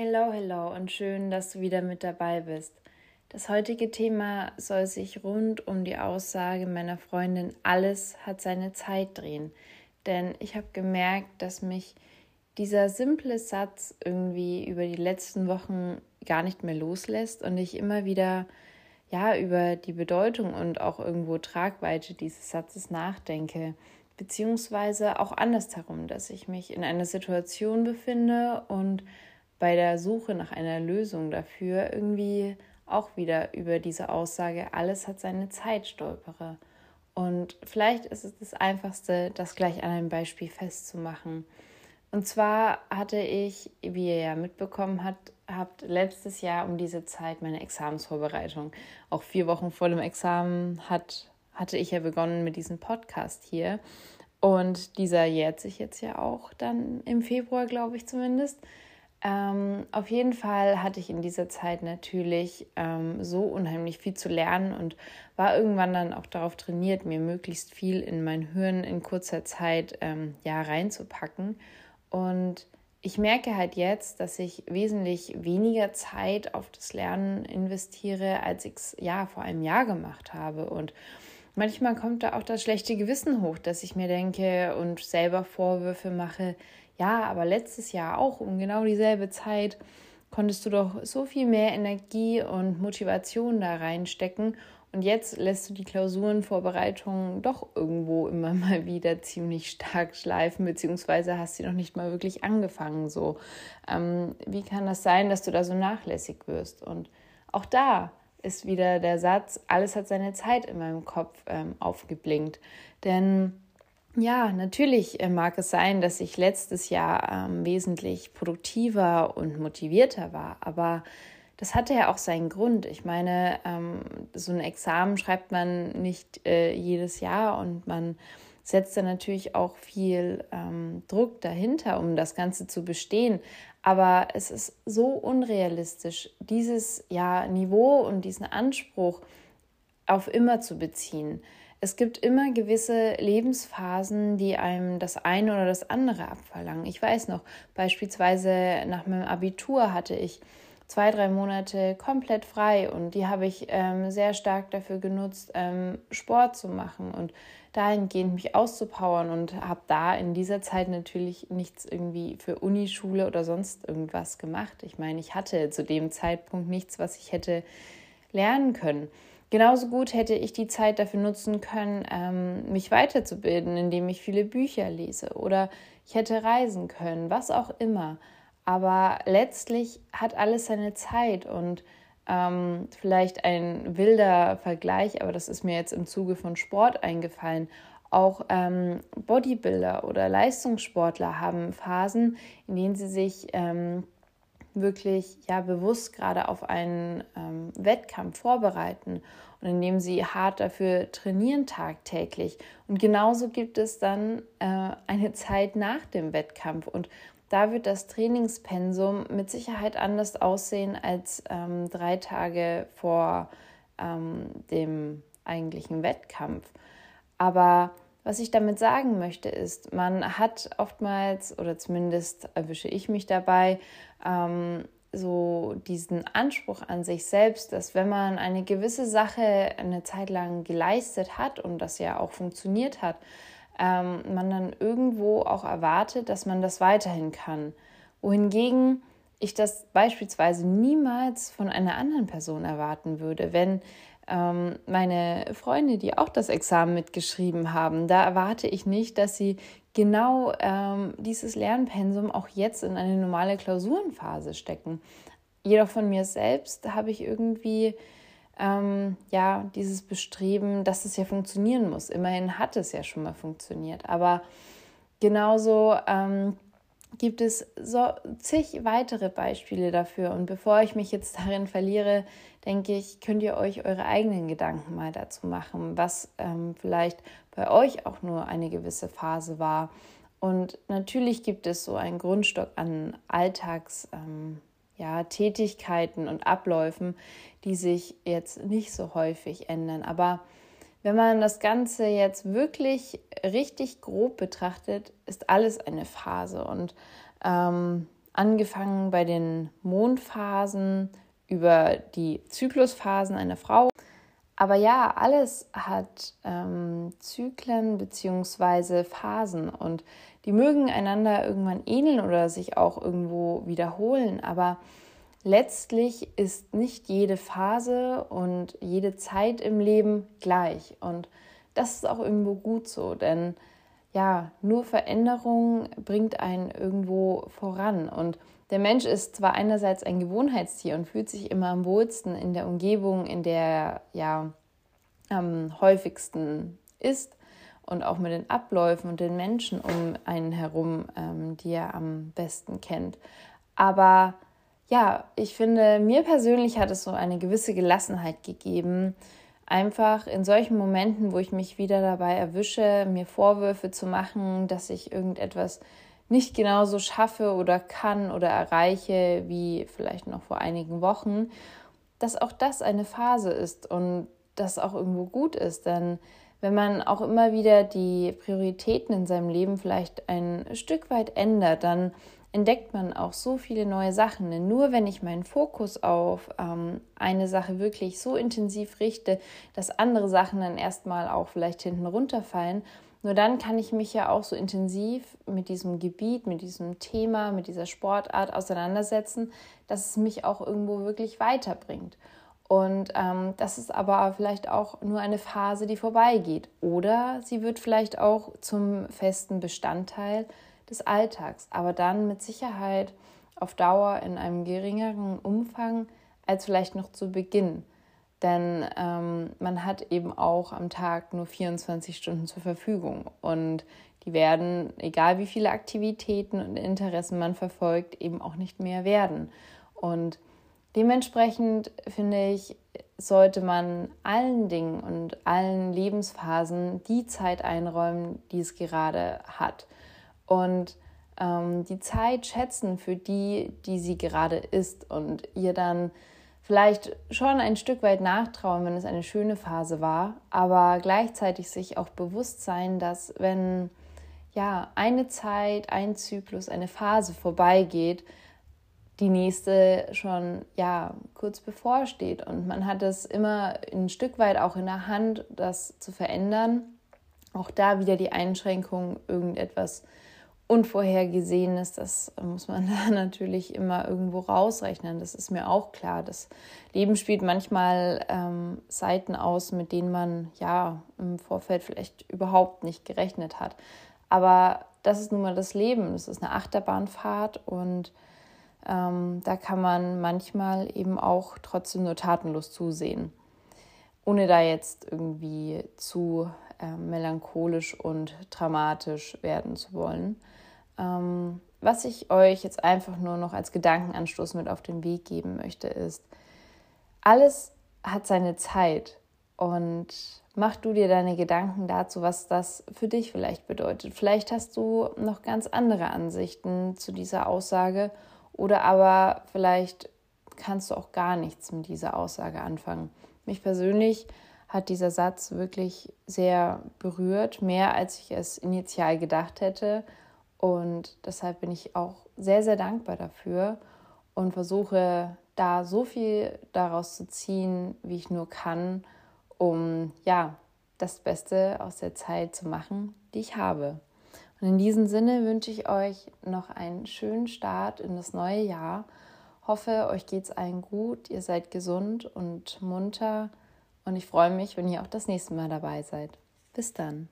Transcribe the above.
Hello, hello und schön, dass du wieder mit dabei bist. Das heutige Thema soll sich rund um die Aussage meiner Freundin Alles hat seine Zeit drehen. Denn ich habe gemerkt, dass mich dieser simple Satz irgendwie über die letzten Wochen gar nicht mehr loslässt und ich immer wieder ja über die Bedeutung und auch irgendwo Tragweite dieses Satzes nachdenke, beziehungsweise auch andersherum, dass ich mich in einer Situation befinde und bei der Suche nach einer Lösung dafür irgendwie auch wieder über diese Aussage, alles hat seine Zeit stolpere. Und vielleicht ist es das Einfachste, das gleich an einem Beispiel festzumachen. Und zwar hatte ich, wie ihr ja mitbekommen habt, habt letztes Jahr um diese Zeit meine Examensvorbereitung. Auch vier Wochen vor dem Examen hat, hatte ich ja begonnen mit diesem Podcast hier. Und dieser jährt sich jetzt ja auch dann im Februar, glaube ich zumindest. Ähm, auf jeden Fall hatte ich in dieser Zeit natürlich ähm, so unheimlich viel zu lernen und war irgendwann dann auch darauf trainiert, mir möglichst viel in mein Hirn in kurzer Zeit ähm, ja reinzupacken. Und ich merke halt jetzt, dass ich wesentlich weniger Zeit auf das Lernen investiere, als ich es ja vor einem Jahr gemacht habe. Und manchmal kommt da auch das schlechte Gewissen hoch, dass ich mir denke und selber Vorwürfe mache, ja, aber letztes Jahr auch um genau dieselbe Zeit konntest du doch so viel mehr Energie und Motivation da reinstecken. Und jetzt lässt du die Klausurenvorbereitungen doch irgendwo immer mal wieder ziemlich stark schleifen, beziehungsweise hast sie noch nicht mal wirklich angefangen. So, ähm, wie kann das sein, dass du da so nachlässig wirst? Und auch da ist wieder der Satz: Alles hat seine Zeit in meinem Kopf ähm, aufgeblinkt. Denn ja, natürlich äh, mag es sein, dass ich letztes Jahr ähm, wesentlich produktiver und motivierter war, aber das hatte ja auch seinen Grund. Ich meine, ähm, so ein Examen schreibt man nicht äh, jedes Jahr und man setzt da natürlich auch viel ähm, Druck dahinter, um das Ganze zu bestehen. Aber es ist so unrealistisch, dieses ja, Niveau und diesen Anspruch auf immer zu beziehen. Es gibt immer gewisse Lebensphasen, die einem das eine oder das andere abverlangen. Ich weiß noch, beispielsweise nach meinem Abitur hatte ich zwei, drei Monate komplett frei und die habe ich ähm, sehr stark dafür genutzt, ähm, Sport zu machen und dahingehend mich auszupowern und habe da in dieser Zeit natürlich nichts irgendwie für Unischule oder sonst irgendwas gemacht. Ich meine, ich hatte zu dem Zeitpunkt nichts, was ich hätte lernen können. Genauso gut hätte ich die Zeit dafür nutzen können, ähm, mich weiterzubilden, indem ich viele Bücher lese oder ich hätte reisen können, was auch immer. Aber letztlich hat alles seine Zeit und ähm, vielleicht ein wilder Vergleich, aber das ist mir jetzt im Zuge von Sport eingefallen. Auch ähm, Bodybuilder oder Leistungssportler haben Phasen, in denen sie sich ähm, wirklich ja bewusst gerade auf einen ähm, Wettkampf vorbereiten und indem sie hart dafür trainieren tagtäglich. Und genauso gibt es dann äh, eine Zeit nach dem Wettkampf und da wird das Trainingspensum mit Sicherheit anders aussehen als ähm, drei Tage vor ähm, dem eigentlichen Wettkampf. Aber was ich damit sagen möchte, ist, man hat oftmals, oder zumindest erwische ich mich dabei, ähm, so diesen Anspruch an sich selbst, dass wenn man eine gewisse Sache eine Zeit lang geleistet hat und das ja auch funktioniert hat, ähm, man dann irgendwo auch erwartet, dass man das weiterhin kann. Wohingegen ich das beispielsweise niemals von einer anderen Person erwarten würde, wenn ähm, meine Freunde, die auch das Examen mitgeschrieben haben, da erwarte ich nicht, dass sie genau ähm, dieses Lernpensum auch jetzt in eine normale Klausurenphase stecken. Jedoch von mir selbst habe ich irgendwie ähm, ja dieses Bestreben, dass es ja funktionieren muss. Immerhin hat es ja schon mal funktioniert. Aber genauso ähm, gibt es so zig weitere Beispiele dafür. Und bevor ich mich jetzt darin verliere, denke ich, könnt ihr euch eure eigenen Gedanken mal dazu machen, was ähm, vielleicht bei euch auch nur eine gewisse Phase war. Und natürlich gibt es so einen Grundstock an Alltags. Ähm, ja, Tätigkeiten und Abläufen, die sich jetzt nicht so häufig ändern. Aber wenn man das Ganze jetzt wirklich richtig grob betrachtet, ist alles eine Phase. Und ähm, angefangen bei den Mondphasen über die Zyklusphasen einer Frau. Aber ja, alles hat ähm, Zyklen bzw. Phasen und die mögen einander irgendwann ähneln oder sich auch irgendwo wiederholen. Aber letztlich ist nicht jede Phase und jede Zeit im Leben gleich. Und das ist auch irgendwo gut so, denn ja, nur Veränderung bringt einen irgendwo voran. Und der Mensch ist zwar einerseits ein Gewohnheitstier und fühlt sich immer am wohlsten in der Umgebung, in der er ja am häufigsten ist und auch mit den Abläufen und den Menschen um einen herum, ähm, die er am besten kennt. Aber ja, ich finde, mir persönlich hat es so eine gewisse Gelassenheit gegeben, einfach in solchen Momenten, wo ich mich wieder dabei erwische, mir Vorwürfe zu machen, dass ich irgendetwas nicht genauso schaffe oder kann oder erreiche wie vielleicht noch vor einigen Wochen, dass auch das eine Phase ist und das auch irgendwo gut ist. Denn wenn man auch immer wieder die Prioritäten in seinem Leben vielleicht ein Stück weit ändert, dann entdeckt man auch so viele neue Sachen. Denn nur wenn ich meinen Fokus auf ähm, eine Sache wirklich so intensiv richte, dass andere Sachen dann erstmal auch vielleicht hinten runterfallen, nur dann kann ich mich ja auch so intensiv mit diesem Gebiet, mit diesem Thema, mit dieser Sportart auseinandersetzen, dass es mich auch irgendwo wirklich weiterbringt. Und ähm, das ist aber vielleicht auch nur eine Phase, die vorbeigeht. Oder sie wird vielleicht auch zum festen Bestandteil des Alltags, aber dann mit Sicherheit auf Dauer in einem geringeren Umfang als vielleicht noch zu Beginn. Denn ähm, man hat eben auch am Tag nur 24 Stunden zur Verfügung und die werden, egal wie viele Aktivitäten und Interessen man verfolgt, eben auch nicht mehr werden. Und dementsprechend finde ich, sollte man allen Dingen und allen Lebensphasen die Zeit einräumen, die es gerade hat und ähm, die Zeit schätzen für die, die sie gerade ist und ihr dann vielleicht schon ein Stück weit nachtrauen, wenn es eine schöne Phase war, aber gleichzeitig sich auch bewusst sein, dass wenn ja eine Zeit, ein Zyklus, eine Phase vorbeigeht, die nächste schon ja kurz bevorsteht und man hat es immer ein Stück weit auch in der Hand, das zu verändern. Auch da wieder die Einschränkung, irgendetwas Unvorhergesehenes, das muss man da natürlich immer irgendwo rausrechnen. Das ist mir auch klar. Das Leben spielt manchmal ähm, Seiten aus, mit denen man ja im Vorfeld vielleicht überhaupt nicht gerechnet hat. Aber das ist nun mal das Leben. Das ist eine Achterbahnfahrt und ähm, da kann man manchmal eben auch trotzdem nur tatenlos zusehen, ohne da jetzt irgendwie zu äh, melancholisch und dramatisch werden zu wollen. Ähm, was ich euch jetzt einfach nur noch als Gedankenanstoß mit auf den Weg geben möchte, ist, alles hat seine Zeit und mach du dir deine Gedanken dazu, was das für dich vielleicht bedeutet. Vielleicht hast du noch ganz andere Ansichten zu dieser Aussage oder aber vielleicht kannst du auch gar nichts mit dieser Aussage anfangen. Mich persönlich hat dieser Satz wirklich sehr berührt, mehr als ich es initial gedacht hätte. Und deshalb bin ich auch sehr, sehr dankbar dafür und versuche da so viel daraus zu ziehen, wie ich nur kann, um ja, das Beste aus der Zeit zu machen, die ich habe. Und in diesem Sinne wünsche ich euch noch einen schönen Start in das neue Jahr. Hoffe, euch geht es allen gut, ihr seid gesund und munter und ich freue mich, wenn ihr auch das nächste Mal dabei seid. Bis dann.